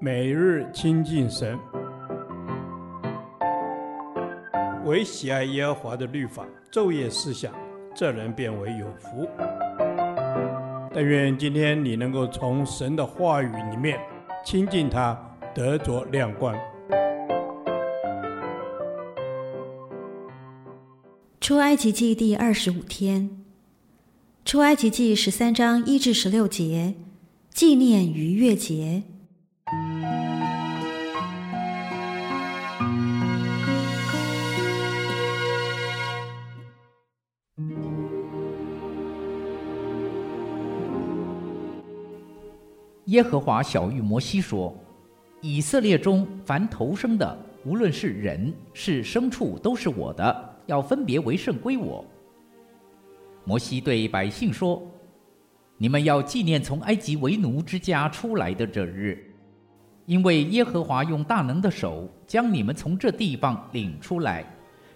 每日亲近神，唯喜爱耶和华的律法，昼夜思想，这人便为有福。但愿今天你能够从神的话语里面亲近他，得着亮光。出埃及记第二十五天，出埃及记十三章一至十六节，纪念逾越节。耶和华晓諭摩西说：“以色列中凡投生的，无论是人是牲畜，都是我的，要分别为圣归我。”摩西对百姓说：“你们要纪念从埃及为奴之家出来的这日，因为耶和华用大能的手将你们从这地方领出来，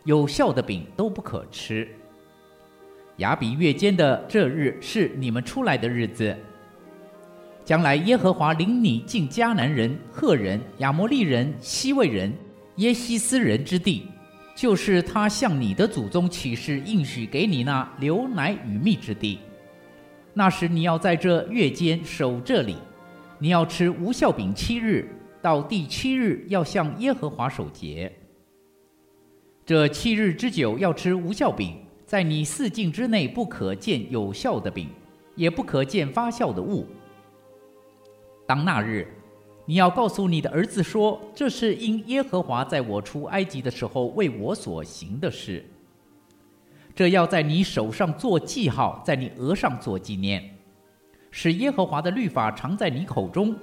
有酵的饼都不可吃。亚比月间的这日是你们出来的日子。”将来耶和华领你进迦南人、赫人、亚摩利人、希未人、耶西斯人之地，就是他向你的祖宗起誓应许给你那流奶与蜜之地。那时你要在这月间守这里，你要吃无效饼七日，到第七日要向耶和华守节。这七日之久要吃无效饼，在你四境之内不可见有效的饼，也不可见发酵的物。当那日，你要告诉你的儿子说：“这是因耶和华在我出埃及的时候为我所行的事。”这要在你手上做记号，在你额上做纪念，使耶和华的律法常在你口中，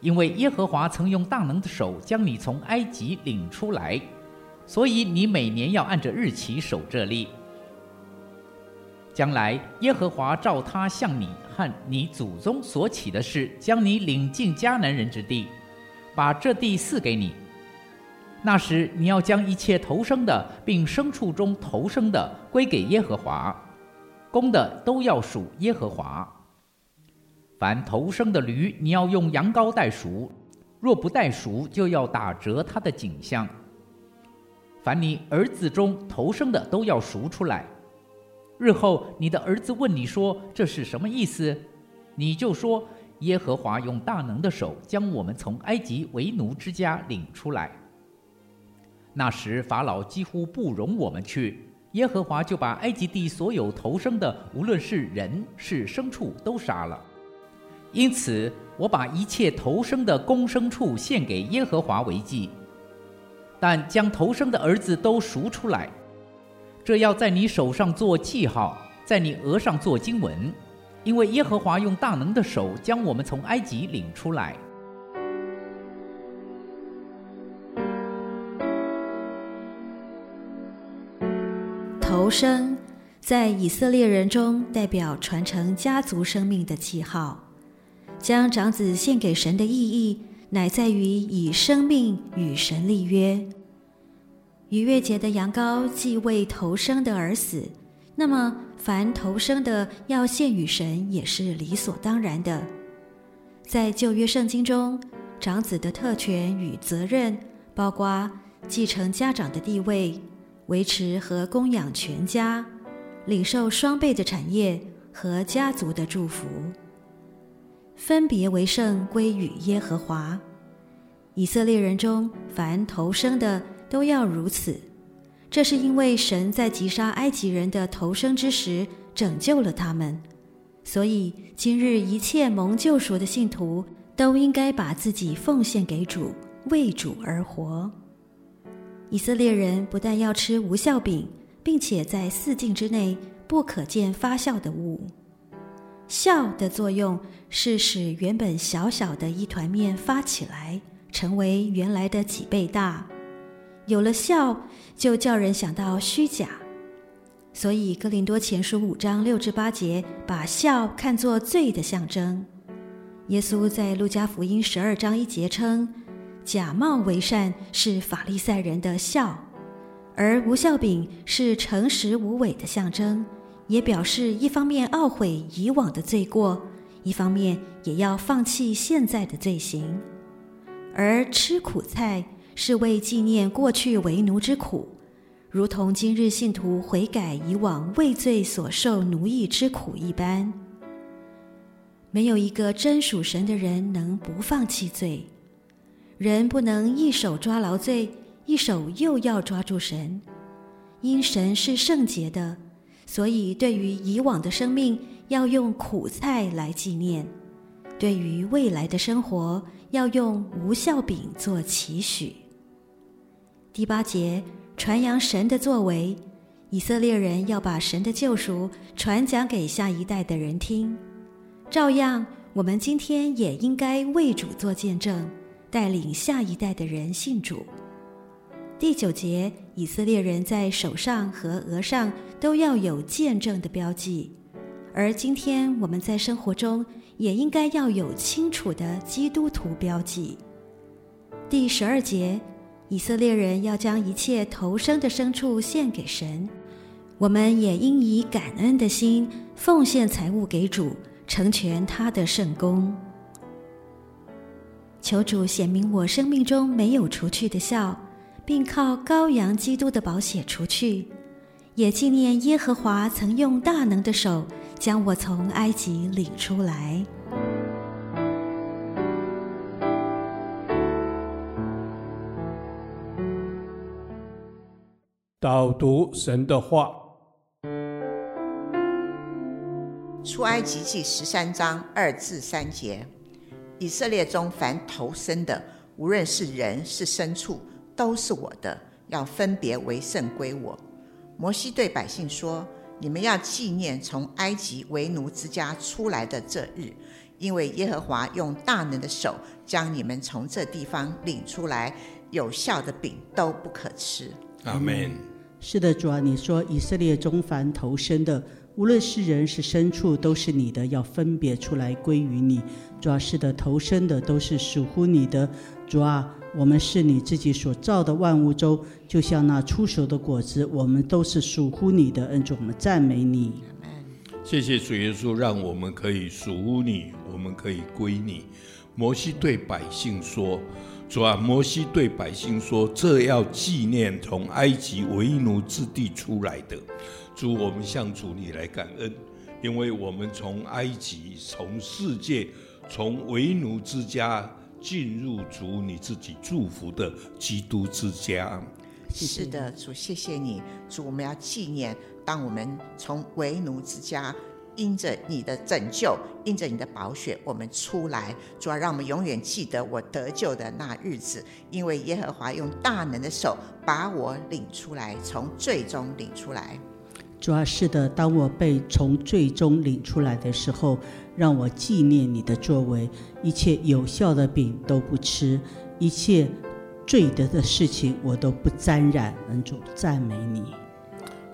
因为耶和华曾用大能的手将你从埃及领出来，所以你每年要按着日期守这例。将来耶和华照他向你和你祖宗所起的事，将你领进迦南人之地，把这地赐给你。那时你要将一切头生的，并牲畜中头生的归给耶和华，公的都要属耶和华。凡头生的驴，你要用羊羔代赎；若不代赎，就要打折它的颈项。凡你儿子中头生的，都要赎出来。日后你的儿子问你说：“这是什么意思？”你就说：“耶和华用大能的手将我们从埃及为奴之家领出来。那时法老几乎不容我们去，耶和华就把埃及地所有头生的，无论是人是牲畜，都杀了。因此我把一切头生的公牲畜献给耶和华为祭，但将头生的儿子都赎出来。”这要在你手上做记号，在你额上做经文，因为耶和华用大能的手将我们从埃及领出来。头生在以色列人中代表传承家族生命的记号，将长子献给神的意义，乃在于以生命与神立约。逾越节的羊羔既为头生的而死，那么凡头生的要献与神也是理所当然的。在旧约圣经中，长子的特权与责任包括继承家长的地位、维持和供养全家、领受双倍的产业和家族的祝福，分别为圣归与耶和华。以色列人中凡头生的，都要如此，这是因为神在击杀埃及人的头生之时拯救了他们，所以今日一切蒙救赎的信徒都应该把自己奉献给主，为主而活。以色列人不但要吃无酵饼，并且在四境之内不可见发酵的物。酵的作用是使原本小小的一团面发起来，成为原来的几倍大。有了笑，就叫人想到虚假，所以哥林多前书五章六至八节把笑看作罪的象征。耶稣在路加福音十二章一节称，假冒为善是法利赛人的笑，而无酵饼是诚实无伪的象征，也表示一方面懊悔以往的罪过，一方面也要放弃现在的罪行。而吃苦菜是为纪念过去为奴之苦，如同今日信徒悔改以往畏罪所受奴役之苦一般。没有一个真属神的人能不放弃罪。人不能一手抓牢罪，一手又要抓住神。因神是圣洁的，所以对于以往的生命，要用苦菜来纪念。对于未来的生活，要用无酵饼做期许。第八节，传扬神的作为，以色列人要把神的救赎传讲给下一代的人听。照样，我们今天也应该为主做见证，带领下一代的人信主。第九节，以色列人在手上和额上都要有见证的标记，而今天我们在生活中。也应该要有清楚的基督徒标记。第十二节，以色列人要将一切投生的牲畜献给神，我们也应以感恩的心奉献财物给主，成全他的圣工。求主显明我生命中没有除去的酵，并靠羔羊基督的宝血除去，也纪念耶和华曾用大能的手。将我从埃及领出来。导读神的话，出埃及记十三章二至三节：以色列中凡投生的，无论是人是牲畜，都是我的，要分别为圣归我。摩西对百姓说。你们要纪念从埃及为奴之家出来的这日，因为耶和华用大能的手将你们从这地方领出来，有效的饼都不可吃。阿门。是的，主啊，你说以色列中凡投生的，无论是人是牲畜，都是你的，要分别出来归于你。主啊，是的，投生的都是属乎你的。主啊。我们是你自己所造的万物中，就像那出熟的果子，我们都是属乎你的。恩主，我们赞美你。谢谢主耶稣，让我们可以属乎你，我们可以归你。摩西对百姓说：“主啊，摩西对百姓说，这要纪念从埃及为奴之地出来的。主，我们向主你来感恩，因为我们从埃及、从世界、从为奴之家。”进入主你自己祝福的基督之家。是的，主，谢谢你，主，我们要纪念，当我们从为奴之家，因着你的拯救，因着你的宝血，我们出来。主要让我们永远记得我得救的那日子，因为耶和华用大能的手把我领出来，从最终领出来。主要是的，当我被从最终领出来的时候，让我纪念你的作为，一切有效的饼都不吃，一切罪得的事情我都不沾染。恩主，赞美你。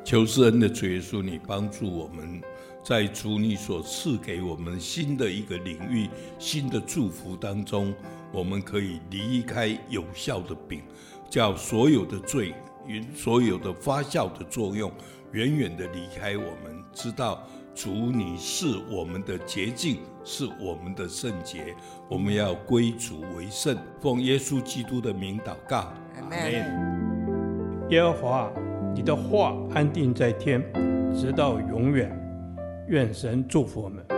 求施恩的主耶稣，你帮助我们，在主你所赐给我们新的一个领域、新的祝福当中，我们可以离开有效的饼，叫所有的罪与所有的发酵的作用。远远的离开我们，知道主你是我们的洁净，是我们的圣洁，我们要归主为圣，奉耶稣基督的名祷告，阿门。耶和华，你的话安定在天，直到永远。愿神祝福我们。